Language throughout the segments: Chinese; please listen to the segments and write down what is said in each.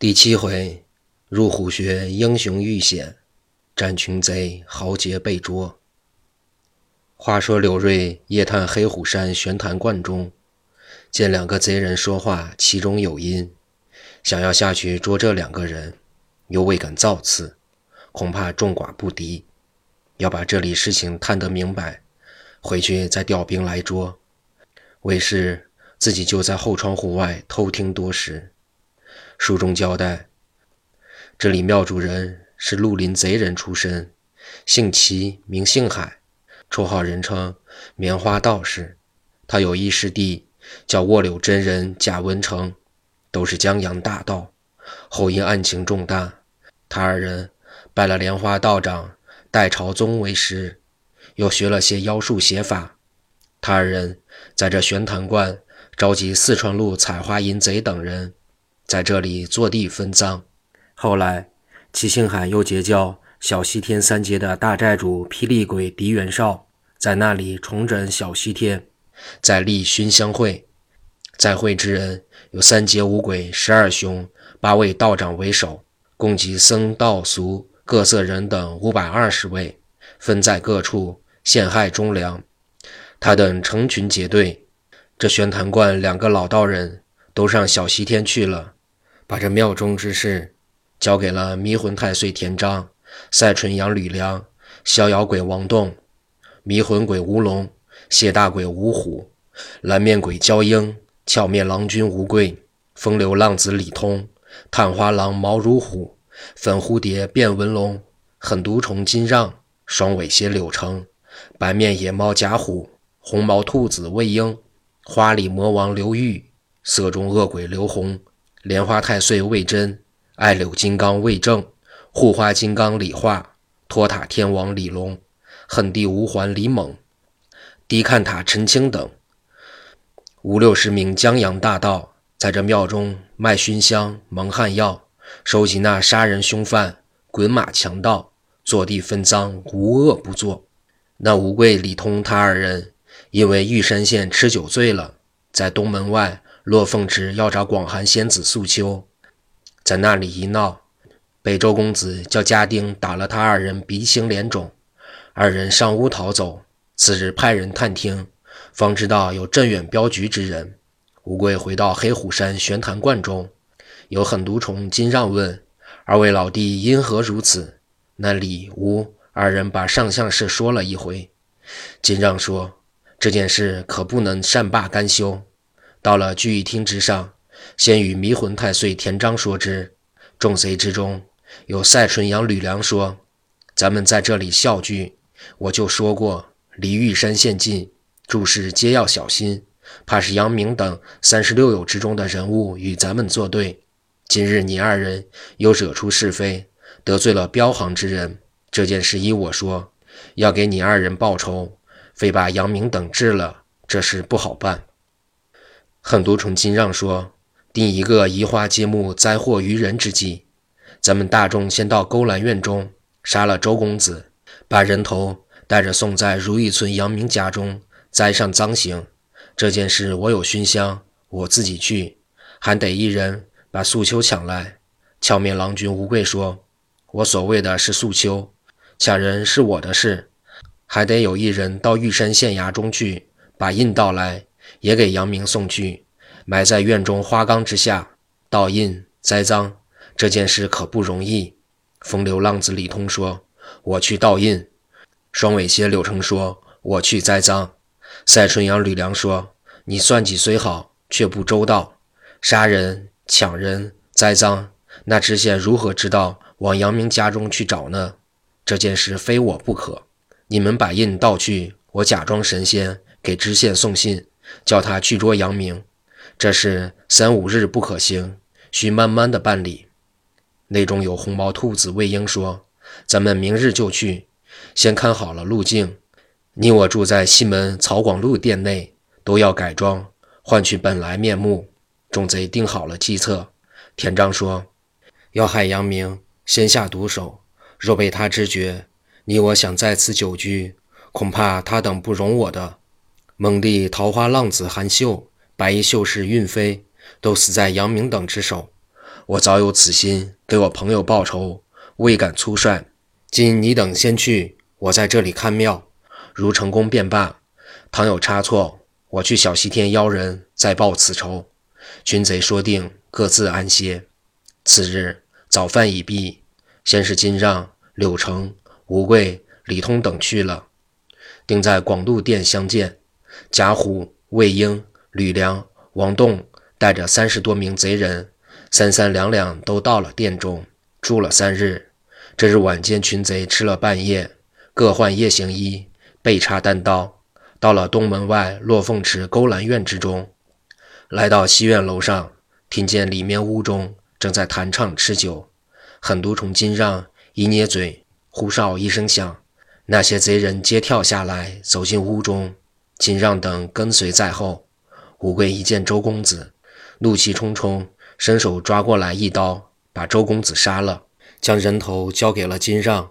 第七回，入虎穴英雄遇险，战群贼豪杰被捉。话说柳瑞夜探黑虎山玄坛观中，见两个贼人说话，其中有因，想要下去捉这两个人，又未敢造次，恐怕众寡不敌，要把这里事情探得明白，回去再调兵来捉。为是自己就在后窗户外偷听多时。书中交代，这里庙主人是绿林贼人出身，姓齐，名姓海，绰号人称棉花道士。他有一师弟叫卧柳真人贾文成，都是江洋大盗，后因案情重大，他二人拜了莲花道长戴朝宗为师，又学了些妖术邪法。他二人在这玄坛观召集四川路采花淫贼等人。在这里坐地分赃。后来，齐兴海又结交小西天三杰的大寨主霹雳鬼狄元绍，在那里重整小西天，再立熏香会。在会之人有三杰五鬼、十二雄、八位道长为首，共计僧道俗各色人等五百二十位，分在各处陷害忠良。他等成群结队，这玄坛观两个老道人都上小西天去了。把这庙中之事交给了迷魂太岁田章、赛春阳吕梁、逍遥鬼王栋、迷魂鬼吴龙、谢大鬼吴虎、蓝面鬼焦英、俏面郎君吴贵、风流浪子李通、探花郎毛如虎、粉蝴蝶卞文龙、狠毒虫金让、双尾蝎柳成、白面野猫贾虎、红毛兔子魏婴、花里魔王刘玉、色中恶鬼刘红。莲花太岁魏真，爱柳金刚魏正，护花金刚李化，托塔天王李龙，恨地无环李猛，低看塔陈清等五六十名江洋大盗，在这庙中卖熏香、蒙汗药，收集那杀人凶犯、滚马强盗，坐地分赃，无恶不作。那吴贵、李通他二人，因为玉山县吃酒醉了，在东门外。落凤池要找广寒仙子素秋，在那里一闹，北周公子叫家丁打了他二人鼻青脸肿，二人上屋逃走。次日派人探听，方知道有镇远镖局之人。吴贵回到黑虎山玄坛观中，有狠毒虫金让问二位老弟因何如此？那李吴二人把上相事说了一回。金让说这件事可不能善罢甘休。到了聚义厅之上，先与迷魂太岁田章说之。众贼之中，有赛春阳吕梁说：“咱们在这里笑聚，我就说过，离玉山县近，诸事皆要小心。怕是杨明等三十六友之中的人物与咱们作对。今日你二人又惹出是非，得罪了镖行之人，这件事依我说，要给你二人报仇，非把杨明等治了，这事不好办。”很多重金让说：“定一个移花接木、灾祸于人之计。咱们大众先到勾栏院中杀了周公子，把人头带着送在如意村杨明家中栽上赃刑。这件事我有熏香，我自己去，还得一人把素秋抢来。”俏面郎君吴贵说：“我所谓的是素秋，抢人是我的事，还得有一人到玉山县衙中去把印盗来。”也给杨明送去，埋在院中花缸之下，倒印栽赃。这件事可不容易。风流浪子李通说：“我去倒印。”双尾蝎柳成说：“我去栽赃。”赛春阳吕梁说：“你算计虽好，却不周到，杀人、抢人、栽赃，那知县如何知道往杨明家中去找呢？这件事非我不可。你们把印倒去，我假装神仙给知县送信。”叫他去捉杨明，这是三五日不可行，需慢慢的办理。内中有红毛兔子魏婴说：“咱们明日就去，先看好了路径。你我住在西门曹广路店内，都要改装，换去本来面目。”众贼定好了计策。田章说：“要害杨明，先下毒手。若被他知觉，你我想在此久居，恐怕他等不容我的。”蒙帝桃花浪子韩秀、白衣秀士韵飞都死在杨明等之手，我早有此心，给我朋友报仇，未敢粗率。今你等先去，我在这里看庙，如成功便罢；倘有差错，我去小西天邀人，再报此仇。群贼说定，各自安歇。次日早饭已毕，先是金让、柳成、吴贵、李通等去了，定在广度殿相见。贾虎、魏婴、吕梁、王栋带着三十多名贼人，三三两两都到了殿中，住了三日。这日晚间，群贼吃了半夜，各换夜行衣，背插单刀，到了东门外落凤池勾栏院之中，来到西院楼上，听见里面屋中正在弹唱吃酒。狠毒虫金让一捏嘴，呼哨一声响，那些贼人皆跳下来，走进屋中。金让等跟随在后。吴贵一见周公子，怒气冲冲，伸手抓过来一刀，把周公子杀了，将人头交给了金让。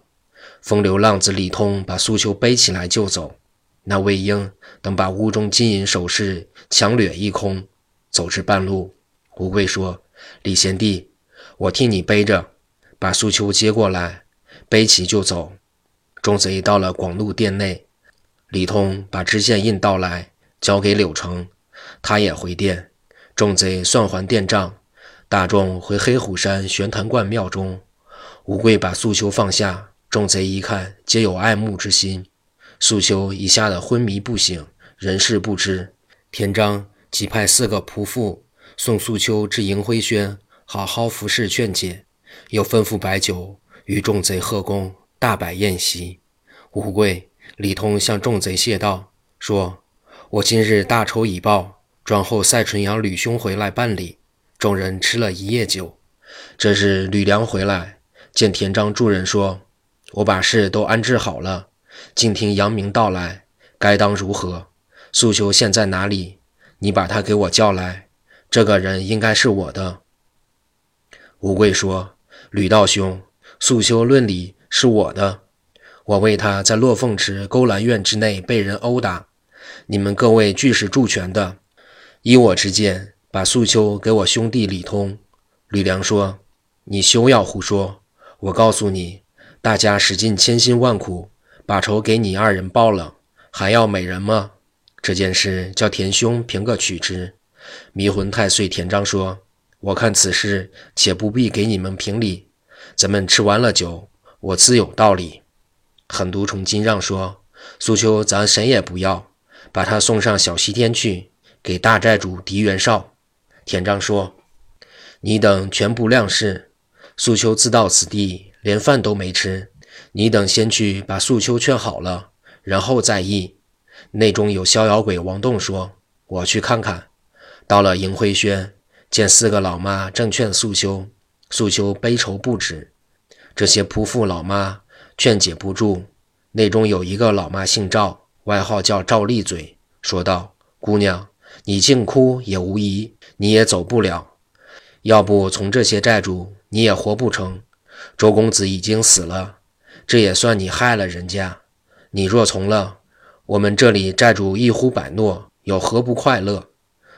风流浪子李通把苏秋背起来就走。那魏婴等把屋中金银首饰强掠一空。走至半路，吴贵说：“李贤弟，我替你背着，把苏秋接过来，背起就走。”众贼到了广禄殿内。李通把知县印到来，交给柳成，他也回殿。众贼算还殿账，大众回黑虎山玄坛观庙中。吴贵把素秋放下，众贼一看，皆有爱慕之心。素秋已吓得昏迷不醒，人事不知。田章即派四个仆妇送素秋至迎辉轩，好好服侍劝解，又吩咐摆酒与众贼贺功，大摆宴席。吴贵。李通向众贼谢道：“说，我今日大仇已报，专候赛纯阳吕兄回来办理。”众人吃了一夜酒。这日吕梁回来，见田章助人说：“我把事都安置好了，静听杨明到来，该当如何？素秋现在哪里？你把他给我叫来。这个人应该是我的。”吴贵说：“吕道兄，素秋论理是我的。”我为他在落凤池勾栏院之内被人殴打，你们各位俱是助拳的。依我之见，把素秋给我兄弟李通。吕梁说：“你休要胡说！我告诉你，大家使尽千辛万苦，把仇给你二人报了，还要美人吗？这件事叫田兄评个取之。”迷魂太岁田章说：“我看此事且不必给你们评理，咱们吃完了酒，我自有道理。”狠毒虫金让说：“苏秋，咱谁也不要，把他送上小西天去，给大寨主狄元绍。”田章说：“你等全部亮事。素秋自到此地，连饭都没吃。你等先去把素秋劝好了，然后再议。”内中有逍遥鬼王栋说：“我去看看。”到了迎辉轩，见四个老妈正劝素秋，素秋悲愁不止。这些仆妇老妈。劝解不住，内中有一个老妈姓赵，外号叫赵丽嘴，说道：“姑娘，你净哭也无疑，你也走不了。要不从这些债主，你也活不成。周公子已经死了，这也算你害了人家。你若从了，我们这里债主一呼百诺，有何不快乐？”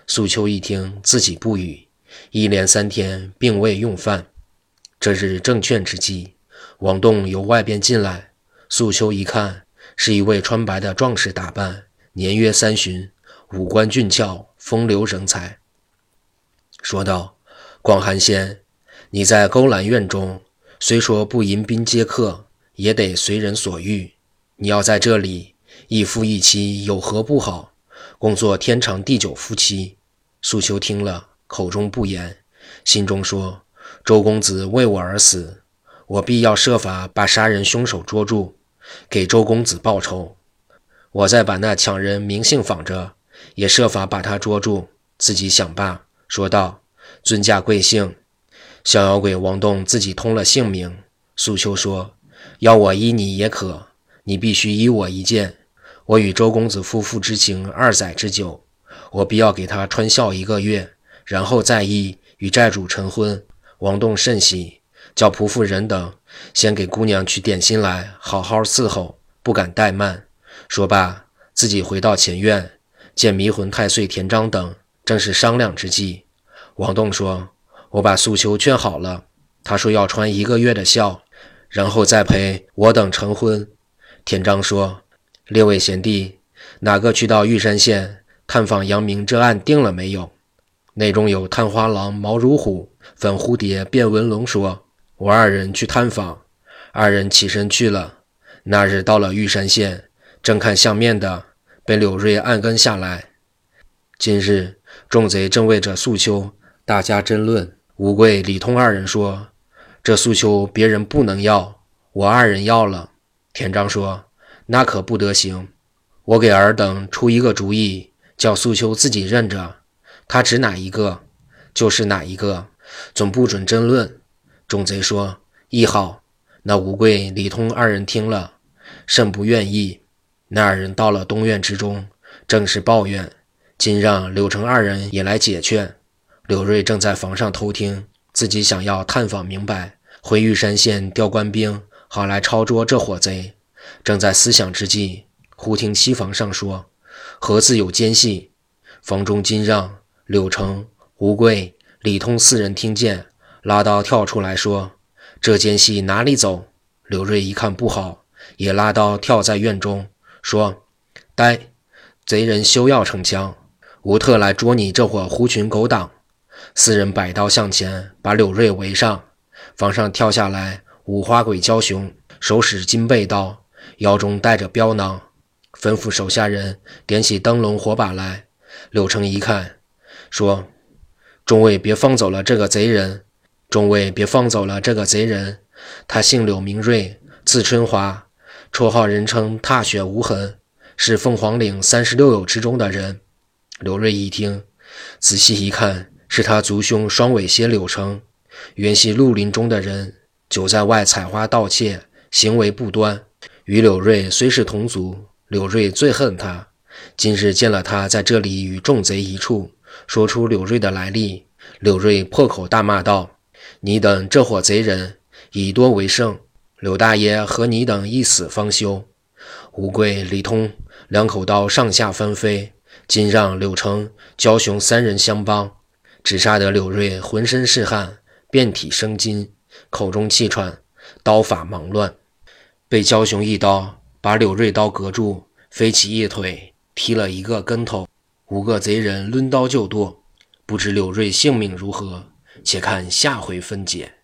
素秋一听，自己不语，一连三天并未用饭。这日正劝之际。王栋由外边进来，素秋一看，是一位穿白的壮士打扮，年约三旬，五官俊俏，风流人才。说道：“广寒仙，你在勾栏院中，虽说不迎宾接客，也得随人所欲。你要在这里一夫一妻，有何不好？共做天长地久夫妻。”素秋听了，口中不言，心中说：“周公子为我而死。”我必要设法把杀人凶手捉住，给周公子报仇。我再把那抢人名姓仿着，也设法把他捉住。自己想罢，说道：“尊驾贵姓？”逍遥鬼王栋自己通了姓名。素秋说：“要我依你也可，你必须依我一件。我与周公子夫妇之情二载之久，我必要给他穿孝一个月，然后再依与债主成婚。”王栋甚喜。叫仆妇人等先给姑娘取点心来，好好伺候，不敢怠慢。说罢，自己回到前院，见迷魂太岁田章等正是商量之际。王栋说：“我把素秋劝好了，他说要穿一个月的孝，然后再陪我等成婚。田章说：“列位贤弟，哪个去到玉山县探访杨明这案定了没有？”内中有探花郎毛如虎、粉蝴蝶卞文龙说：“我二人去探访。”二人起身去了。那日到了玉山县，正看相面的，被柳瑞按跟下来。今日众贼正为这素秋大家争论。吴贵、李通二人说：“这素秋别人不能要，我二人要了。”田章说：“那可不得行。我给尔等出一个主意，叫素秋自己认着。”他指哪一个，就是哪一个，总不准争论。众贼说：“亦好。”那吴贵、李通二人听了，甚不愿意。那二人到了东院之中，正是抱怨，今让柳成二人也来解劝。柳瑞正在房上偷听，自己想要探访明白，回玉山县调官兵，好来抄捉这伙贼。正在思想之际，忽听西房上说：“何自有奸细？”房中金让。柳成、吴贵、李通四人听见，拉刀跳出来说：“这间隙哪里走？”柳瑞一看不好，也拉刀跳在院中说：“呆，贼人休要逞强，吾特来捉你这伙狐群狗党。”四人摆刀向前，把柳瑞围上。房上跳下来五花鬼焦雄，手使金背刀，腰中带着镖囊，吩咐手下人点起灯笼火把来。柳成一看。说：“众位别放走了这个贼人！众位别放走了这个贼人！他姓柳，名瑞，字春华，绰号人称踏雪无痕，是凤凰岭三十六友之中的人。”刘瑞一听，仔细一看，是他族兄双尾蝎柳成，原系绿林中的人，久在外采花盗窃，行为不端。与柳瑞虽是同族，柳瑞最恨他。今日见了他在这里与众贼一处。说出柳瑞的来历，柳瑞破口大骂道：“你等这伙贼人以多为胜，柳大爷和你等一死方休。”吴贵、李通两口刀上下翻飞，今让柳成、焦雄三人相帮，只杀得柳瑞浑身是汗，遍体生津，口中气喘，刀法忙乱，被焦雄一刀把柳瑞刀隔住，飞起一腿，踢了一个跟头。五个贼人抡刀就剁，不知柳瑞性命如何，且看下回分解。